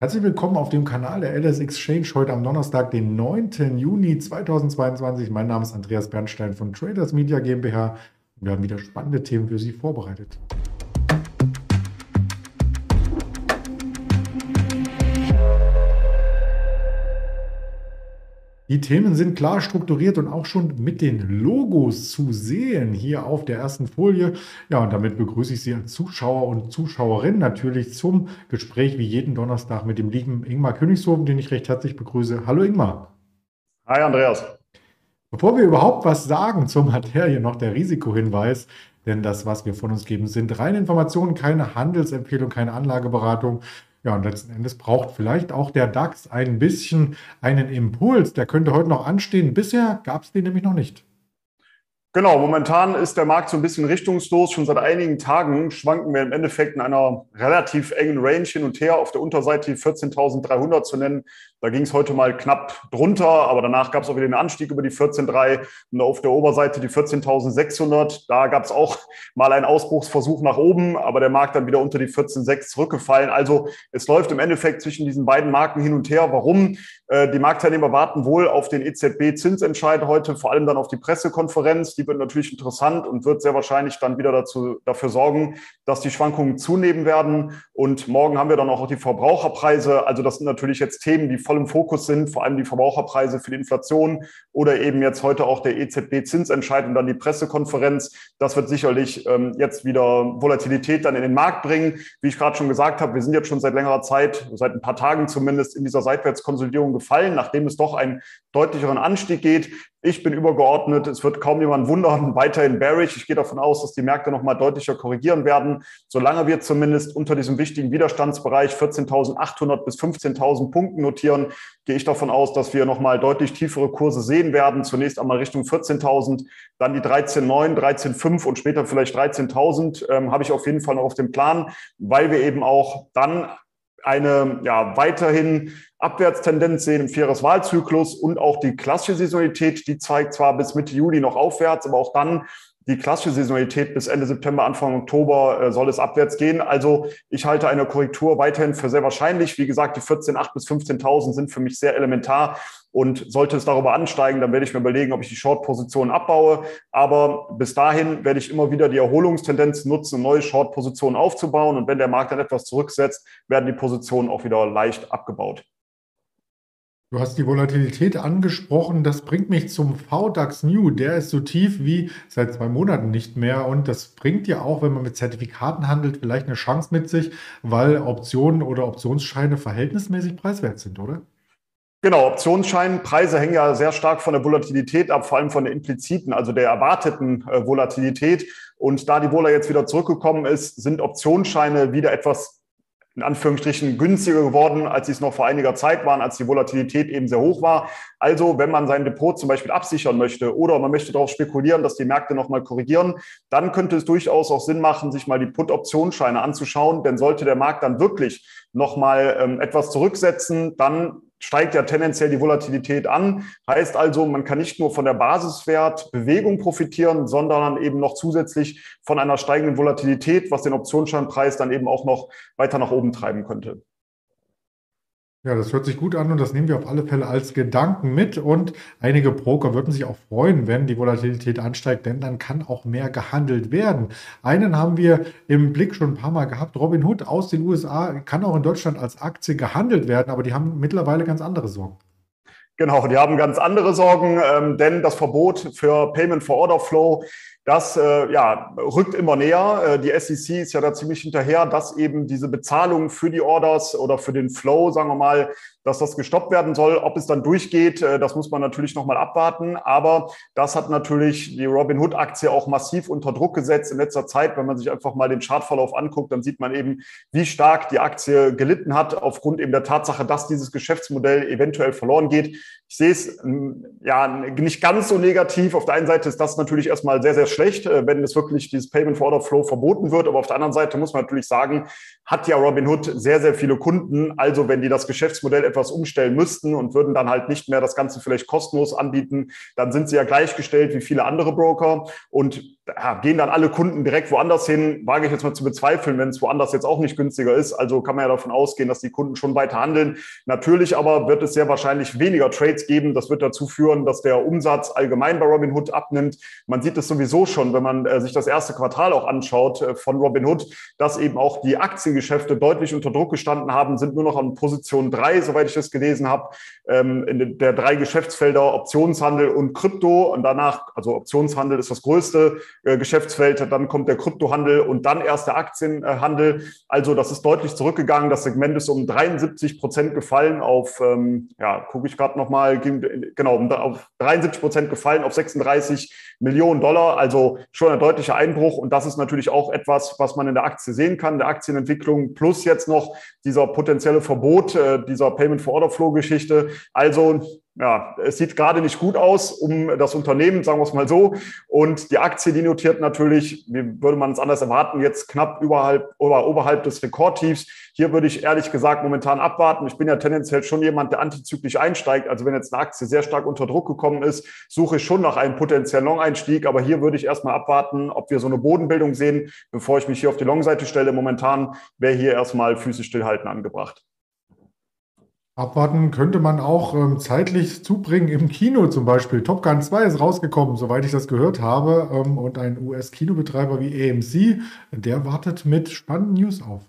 Herzlich willkommen auf dem Kanal der LS Exchange heute am Donnerstag, den 9. Juni 2022. Mein Name ist Andreas Bernstein von Traders Media GmbH und wir haben wieder spannende Themen für Sie vorbereitet. Die Themen sind klar strukturiert und auch schon mit den Logos zu sehen hier auf der ersten Folie. Ja, und damit begrüße ich Sie als Zuschauer und Zuschauerin natürlich zum Gespräch wie jeden Donnerstag mit dem lieben Ingmar Königshofen, den ich recht herzlich begrüße. Hallo Ingmar. Hi Andreas. Bevor wir überhaupt was sagen zur Materie, noch der Risikohinweis. Denn das, was wir von uns geben, sind reine Informationen, keine Handelsempfehlung, keine Anlageberatung. Ja, und letzten Endes braucht vielleicht auch der DAX ein bisschen einen Impuls. Der könnte heute noch anstehen. Bisher gab es den nämlich noch nicht. Genau, momentan ist der Markt so ein bisschen richtungslos. Schon seit einigen Tagen schwanken wir im Endeffekt in einer relativ engen Range hin und her. Auf der Unterseite die 14.300 zu nennen. Da ging es heute mal knapp drunter, aber danach gab es auch wieder einen Anstieg über die 14.3 und auf der Oberseite die 14.600. Da gab es auch mal einen Ausbruchsversuch nach oben, aber der Markt dann wieder unter die 14.6 zurückgefallen. Also es läuft im Endeffekt zwischen diesen beiden Marken hin und her. Warum? Äh, die Marktteilnehmer warten wohl auf den EZB-Zinsentscheid heute, vor allem dann auf die Pressekonferenz. Die wird natürlich interessant und wird sehr wahrscheinlich dann wieder dazu, dafür sorgen, dass die Schwankungen zunehmen werden. Und morgen haben wir dann auch die Verbraucherpreise. Also das sind natürlich jetzt Themen, die voll im Fokus sind, vor allem die Verbraucherpreise für die Inflation oder eben jetzt heute auch der EZB-Zinsentscheid und dann die Pressekonferenz. Das wird sicherlich ähm, jetzt wieder Volatilität dann in den Markt bringen. Wie ich gerade schon gesagt habe, wir sind jetzt schon seit längerer Zeit, seit ein paar Tagen zumindest, in dieser Seitwärtskonsolidierung gefallen, nachdem es doch einen deutlicheren Anstieg geht. Ich bin übergeordnet. Es wird kaum jemand wundern. Weiterhin bearish. Ich gehe davon aus, dass die Märkte nochmal deutlicher korrigieren werden. Solange wir zumindest unter diesem wichtigen Widerstandsbereich 14.800 bis 15.000 Punkten notieren, gehe ich davon aus, dass wir nochmal deutlich tiefere Kurse sehen werden. Zunächst einmal Richtung 14.000, dann die 13.9, 13.5 und später vielleicht 13.000 ähm, habe ich auf jeden Fall noch auf dem Plan, weil wir eben auch dann eine ja, weiterhin Abwärtstendenz sehen im Vieres-Wahlzyklus und auch die klassische Saisonalität, die zeigt zwar bis Mitte Juli noch aufwärts, aber auch dann die klassische Saisonalität bis Ende September, Anfang Oktober äh, soll es abwärts gehen. Also ich halte eine Korrektur weiterhin für sehr wahrscheinlich. Wie gesagt, die 14.8 bis 15.000 sind für mich sehr elementar. Und sollte es darüber ansteigen, dann werde ich mir überlegen, ob ich die Short-Position abbaue. Aber bis dahin werde ich immer wieder die Erholungstendenz nutzen, neue Short-Positionen aufzubauen. Und wenn der Markt dann etwas zurücksetzt, werden die Positionen auch wieder leicht abgebaut. Du hast die Volatilität angesprochen. Das bringt mich zum VDAX New. Der ist so tief wie seit zwei Monaten nicht mehr. Und das bringt ja auch, wenn man mit Zertifikaten handelt, vielleicht eine Chance mit sich, weil Optionen oder Optionsscheine verhältnismäßig preiswert sind, oder? Genau, Optionsscheinpreise hängen ja sehr stark von der Volatilität ab, vor allem von der impliziten, also der erwarteten äh, Volatilität. Und da die Vola jetzt wieder zurückgekommen ist, sind Optionsscheine wieder etwas in Anführungsstrichen günstiger geworden, als sie es noch vor einiger Zeit waren, als die Volatilität eben sehr hoch war. Also, wenn man sein Depot zum Beispiel absichern möchte oder man möchte darauf spekulieren, dass die Märkte nochmal korrigieren, dann könnte es durchaus auch Sinn machen, sich mal die Put-Optionsscheine anzuschauen. Denn sollte der Markt dann wirklich nochmal ähm, etwas zurücksetzen, dann steigt ja tendenziell die Volatilität an. Heißt also, man kann nicht nur von der Basiswertbewegung profitieren, sondern eben noch zusätzlich von einer steigenden Volatilität, was den Optionsscheinpreis dann eben auch noch weiter nach oben treiben könnte. Ja, das hört sich gut an und das nehmen wir auf alle Fälle als Gedanken mit. Und einige Broker würden sich auch freuen, wenn die Volatilität ansteigt, denn dann kann auch mehr gehandelt werden. Einen haben wir im Blick schon ein paar Mal gehabt. Robin Hood aus den USA kann auch in Deutschland als Aktie gehandelt werden, aber die haben mittlerweile ganz andere Sorgen. Genau, die haben ganz andere Sorgen, ähm, denn das Verbot für Payment for Order Flow das äh, ja, rückt immer näher. Äh, die SEC ist ja da ziemlich hinterher, dass eben diese Bezahlung für die Orders oder für den Flow, sagen wir mal, dass das gestoppt werden soll. Ob es dann durchgeht, äh, das muss man natürlich nochmal abwarten. Aber das hat natürlich die Robinhood-Aktie auch massiv unter Druck gesetzt in letzter Zeit. Wenn man sich einfach mal den Chartverlauf anguckt, dann sieht man eben, wie stark die Aktie gelitten hat aufgrund eben der Tatsache, dass dieses Geschäftsmodell eventuell verloren geht. Ich sehe es ähm, ja nicht ganz so negativ. Auf der einen Seite ist das natürlich erstmal sehr, sehr schlecht, äh, wenn es wirklich dieses Payment for Order Flow verboten wird. Aber auf der anderen Seite muss man natürlich sagen, hat ja Robinhood sehr, sehr viele Kunden. Also wenn die das Geschäftsmodell etwas umstellen müssten und würden dann halt nicht mehr das Ganze vielleicht kostenlos anbieten, dann sind sie ja gleichgestellt wie viele andere Broker. Und ja, gehen dann alle Kunden direkt woanders hin, wage ich jetzt mal zu bezweifeln, wenn es woanders jetzt auch nicht günstiger ist. Also kann man ja davon ausgehen, dass die Kunden schon weiter handeln. Natürlich aber wird es sehr wahrscheinlich weniger Trades geben. Das wird dazu führen, dass der Umsatz allgemein bei Robinhood abnimmt. Man sieht es sowieso schon, wenn man äh, sich das erste Quartal auch anschaut äh, von Robinhood, dass eben auch die Aktiengeschäfte deutlich unter Druck gestanden haben, sind nur noch an Position drei, soweit ich das gelesen habe, ähm, in der drei Geschäftsfelder Optionshandel und Krypto. Und danach, also Optionshandel ist das größte Geschäftsfeld, dann kommt der Kryptohandel und dann erst der Aktienhandel. Also das ist deutlich zurückgegangen. Das Segment ist um 73 Prozent gefallen auf, ähm, ja, gucke ich gerade nochmal, genau, auf 73 Prozent gefallen auf 36 Millionen Dollar. Also schon ein deutlicher Einbruch. Und das ist natürlich auch etwas, was man in der Aktie sehen kann, der Aktienentwicklung plus jetzt noch dieser potenzielle Verbot äh, dieser Payment for Order Flow Geschichte. Also ja, es sieht gerade nicht gut aus um das Unternehmen, sagen wir es mal so. Und die Aktie, die notiert natürlich, wie würde man es anders erwarten, jetzt knapp überhalb oder oberhalb des Rekordtiefs. Hier würde ich ehrlich gesagt momentan abwarten. Ich bin ja tendenziell schon jemand, der antizyklisch einsteigt. Also wenn jetzt eine Aktie sehr stark unter Druck gekommen ist, suche ich schon nach einem potenziellen Long-Einstieg. Aber hier würde ich erstmal abwarten, ob wir so eine Bodenbildung sehen, bevor ich mich hier auf die Long-Seite stelle. Momentan wäre hier erstmal Füße stillhalten angebracht. Abwarten könnte man auch ähm, zeitlich zubringen im Kino zum Beispiel. Top Gun 2 ist rausgekommen, soweit ich das gehört habe. Ähm, und ein US-Kinobetreiber wie AMC, der wartet mit spannenden News auf.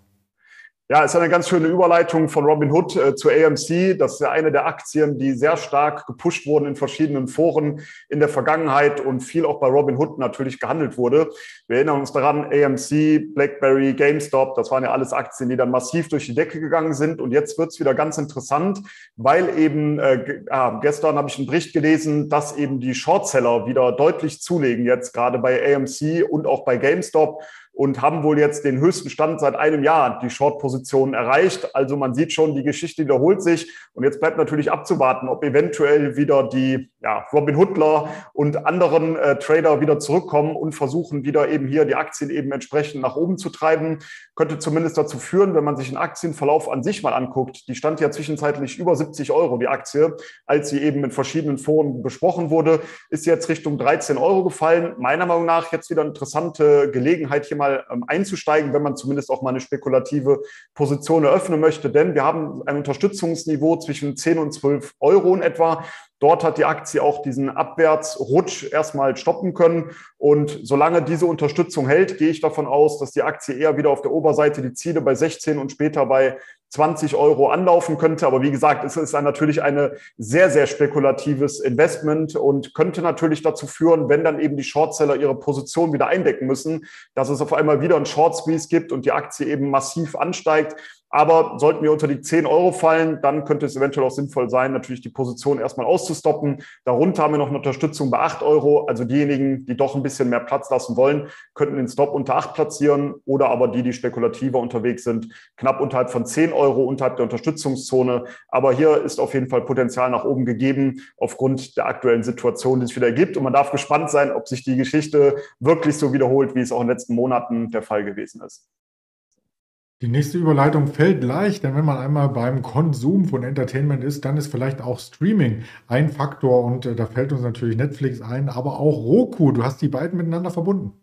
Ja, ist eine ganz schöne Überleitung von Robin Hood äh, zu AMC. Das ist ja eine der Aktien, die sehr stark gepusht wurden in verschiedenen Foren in der Vergangenheit und viel auch bei Robin Hood natürlich gehandelt wurde. Wir erinnern uns daran, AMC, BlackBerry, GameStop, das waren ja alles Aktien, die dann massiv durch die Decke gegangen sind. Und jetzt wird's wieder ganz interessant, weil eben äh, ah, gestern habe ich einen Bericht gelesen, dass eben die Shortseller wieder deutlich zulegen, jetzt gerade bei AMC und auch bei GameStop und haben wohl jetzt den höchsten Stand seit einem Jahr die Short-Position erreicht. Also man sieht schon, die Geschichte wiederholt sich. Und jetzt bleibt natürlich abzuwarten, ob eventuell wieder die ja, Robin Hoodler und anderen äh, Trader wieder zurückkommen und versuchen wieder eben hier die Aktien eben entsprechend nach oben zu treiben. Könnte zumindest dazu führen, wenn man sich den Aktienverlauf an sich mal anguckt. Die stand ja zwischenzeitlich über 70 Euro, die Aktie, als sie eben in verschiedenen Foren besprochen wurde, ist jetzt Richtung 13 Euro gefallen. Meiner Meinung nach jetzt wieder eine interessante Gelegenheit, hier mal ähm, einzusteigen, wenn man zumindest auch mal eine spekulative Position eröffnen möchte. Denn wir haben ein Unterstützungsniveau zwischen 10 und 12 Euro in etwa. Dort hat die Aktie auch diesen Abwärtsrutsch erstmal stoppen können. Und solange diese Unterstützung hält, gehe ich davon aus, dass die Aktie eher wieder auf der Oberseite die Ziele bei 16 und später bei 20 Euro anlaufen könnte. Aber wie gesagt, es ist natürlich ein sehr, sehr spekulatives Investment und könnte natürlich dazu führen, wenn dann eben die Shortseller ihre Position wieder eindecken müssen, dass es auf einmal wieder einen Short Squeeze gibt und die Aktie eben massiv ansteigt. Aber sollten wir unter die 10 Euro fallen, dann könnte es eventuell auch sinnvoll sein, natürlich die Position erstmal auszustoppen. Darunter haben wir noch eine Unterstützung bei 8 Euro. Also diejenigen, die doch ein bisschen mehr Platz lassen wollen, könnten den Stop unter 8 platzieren oder aber die, die spekulativer unterwegs sind, knapp unterhalb von 10 Euro, unterhalb der Unterstützungszone. Aber hier ist auf jeden Fall Potenzial nach oben gegeben aufgrund der aktuellen Situation, die es wieder gibt. Und man darf gespannt sein, ob sich die Geschichte wirklich so wiederholt, wie es auch in den letzten Monaten der Fall gewesen ist. Die nächste Überleitung fällt leicht, denn wenn man einmal beim Konsum von Entertainment ist, dann ist vielleicht auch Streaming ein Faktor und äh, da fällt uns natürlich Netflix ein, aber auch Roku. Du hast die beiden miteinander verbunden.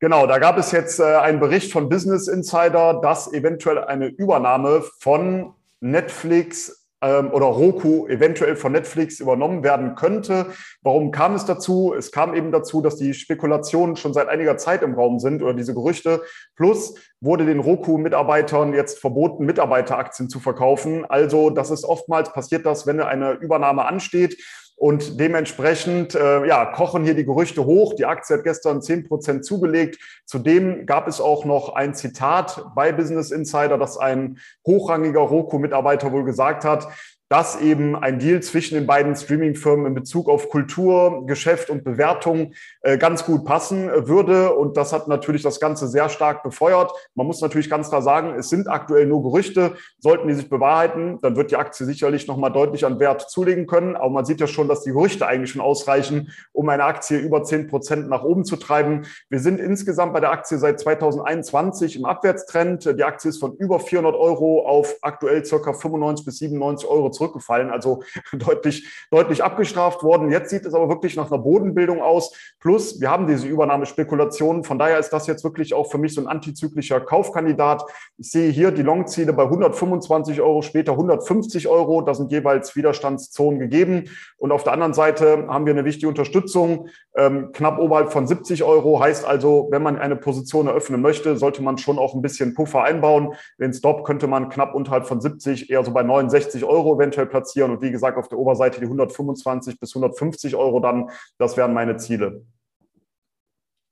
Genau, da gab es jetzt äh, einen Bericht von Business Insider, dass eventuell eine Übernahme von Netflix ähm, oder Roku eventuell von Netflix übernommen werden könnte. Warum kam es dazu? Es kam eben dazu, dass die Spekulationen schon seit einiger Zeit im Raum sind oder diese Gerüchte. Plus wurde den Roku-Mitarbeitern jetzt verboten, Mitarbeiteraktien zu verkaufen. Also das ist oftmals passiert das, wenn eine Übernahme ansteht und dementsprechend äh, ja, kochen hier die Gerüchte hoch. Die Aktie hat gestern zehn Prozent zugelegt. Zudem gab es auch noch ein Zitat bei Business Insider, das ein hochrangiger Roku-Mitarbeiter wohl gesagt hat dass eben ein Deal zwischen den beiden Streaming-Firmen in Bezug auf Kultur, Geschäft und Bewertung äh, ganz gut passen äh, würde. Und das hat natürlich das Ganze sehr stark befeuert. Man muss natürlich ganz klar sagen, es sind aktuell nur Gerüchte. Sollten die sich bewahrheiten, dann wird die Aktie sicherlich nochmal deutlich an Wert zulegen können. Aber man sieht ja schon, dass die Gerüchte eigentlich schon ausreichen, um eine Aktie über zehn Prozent nach oben zu treiben. Wir sind insgesamt bei der Aktie seit 2021 im Abwärtstrend. Die Aktie ist von über 400 Euro auf aktuell circa 95 bis 97 Euro zurückgefallen, also deutlich, deutlich abgestraft worden. Jetzt sieht es aber wirklich nach einer Bodenbildung aus. Plus, wir haben diese Übernahmespekulationen. Von daher ist das jetzt wirklich auch für mich so ein antizyklischer Kaufkandidat. Ich sehe hier die Longziele bei 125 Euro, später 150 Euro. Da sind jeweils Widerstandszonen gegeben. Und auf der anderen Seite haben wir eine wichtige Unterstützung, ähm, knapp oberhalb von 70 Euro. Heißt also, wenn man eine Position eröffnen möchte, sollte man schon auch ein bisschen Puffer einbauen. Den Stop könnte man knapp unterhalb von 70, eher so bei 69 Euro eventuell platzieren. Und wie gesagt, auf der Oberseite die 125 bis 150 Euro dann. Das wären meine Ziele.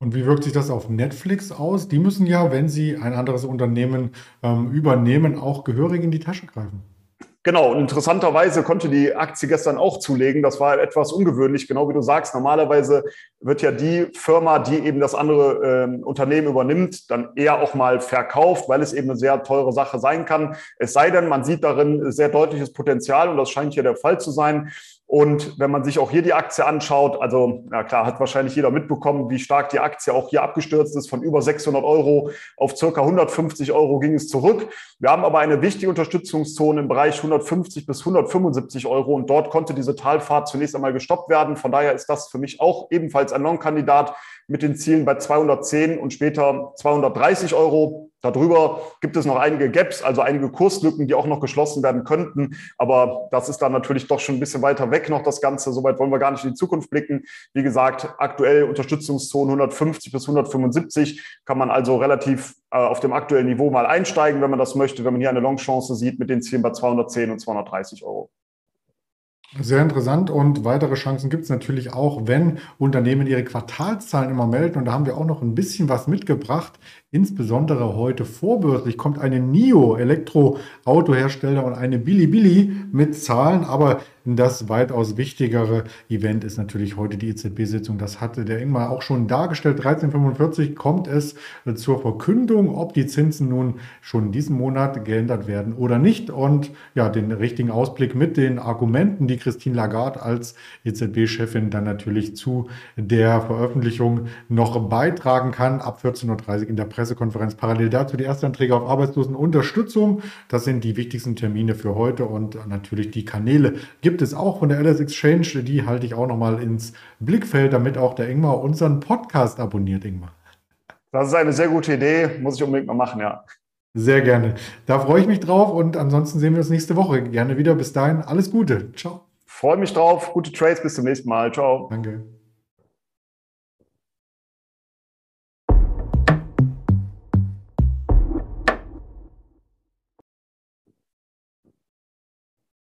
Und wie wirkt sich das auf Netflix aus? Die müssen ja, wenn sie ein anderes Unternehmen ähm, übernehmen, auch gehörig in die Tasche greifen. Genau, und interessanterweise konnte die Aktie gestern auch zulegen. Das war etwas ungewöhnlich, genau wie du sagst. Normalerweise wird ja die Firma, die eben das andere äh, Unternehmen übernimmt, dann eher auch mal verkauft, weil es eben eine sehr teure Sache sein kann. Es sei denn, man sieht darin sehr deutliches Potenzial und das scheint hier der Fall zu sein. Und wenn man sich auch hier die Aktie anschaut, also ja klar, hat wahrscheinlich jeder mitbekommen, wie stark die Aktie auch hier abgestürzt ist. Von über 600 Euro auf circa 150 Euro ging es zurück. Wir haben aber eine wichtige Unterstützungszone im Bereich 150 bis 175 Euro und dort konnte diese Talfahrt zunächst einmal gestoppt werden. Von daher ist das für mich auch ebenfalls ein Long-Kandidat mit den Zielen bei 210 und später 230 Euro. Darüber gibt es noch einige Gaps, also einige Kurslücken, die auch noch geschlossen werden könnten. Aber das ist dann natürlich doch schon ein bisschen weiter weg noch das Ganze. Soweit wollen wir gar nicht in die Zukunft blicken. Wie gesagt, aktuell Unterstützungszonen 150 bis 175 kann man also relativ äh, auf dem aktuellen Niveau mal einsteigen, wenn man das möchte, wenn man hier eine Longchance sieht mit den Zielen bei 210 und 230 Euro. Sehr interessant und weitere Chancen gibt es natürlich auch, wenn Unternehmen ihre Quartalszahlen immer melden. Und da haben wir auch noch ein bisschen was mitgebracht. Insbesondere heute vorbörslich kommt eine NIO Elektroautohersteller und eine Bilibili mit Zahlen, aber das weitaus wichtigere Event ist natürlich heute die EZB-Sitzung. Das hatte der Ingmar auch schon dargestellt. 1345 kommt es zur Verkündung, ob die Zinsen nun schon diesen Monat geändert werden oder nicht. Und ja, den richtigen Ausblick mit den Argumenten, die Christine Lagarde als EZB-Chefin dann natürlich zu der Veröffentlichung noch beitragen kann. Ab 14.30 Uhr in der Pressekonferenz. Parallel dazu die Erstanträge auf Arbeitslosenunterstützung. Das sind die wichtigsten Termine für heute und natürlich die Kanäle gibt gibt es auch von der LS Exchange. Die halte ich auch nochmal ins Blickfeld, damit auch der Ingmar unseren Podcast abonniert, Ingmar. Das ist eine sehr gute Idee. Muss ich unbedingt mal machen, ja. Sehr gerne. Da freue ich mich drauf und ansonsten sehen wir uns nächste Woche gerne wieder. Bis dahin alles Gute. Ciao. Freue mich drauf. Gute Trades. Bis zum nächsten Mal. Ciao. Danke.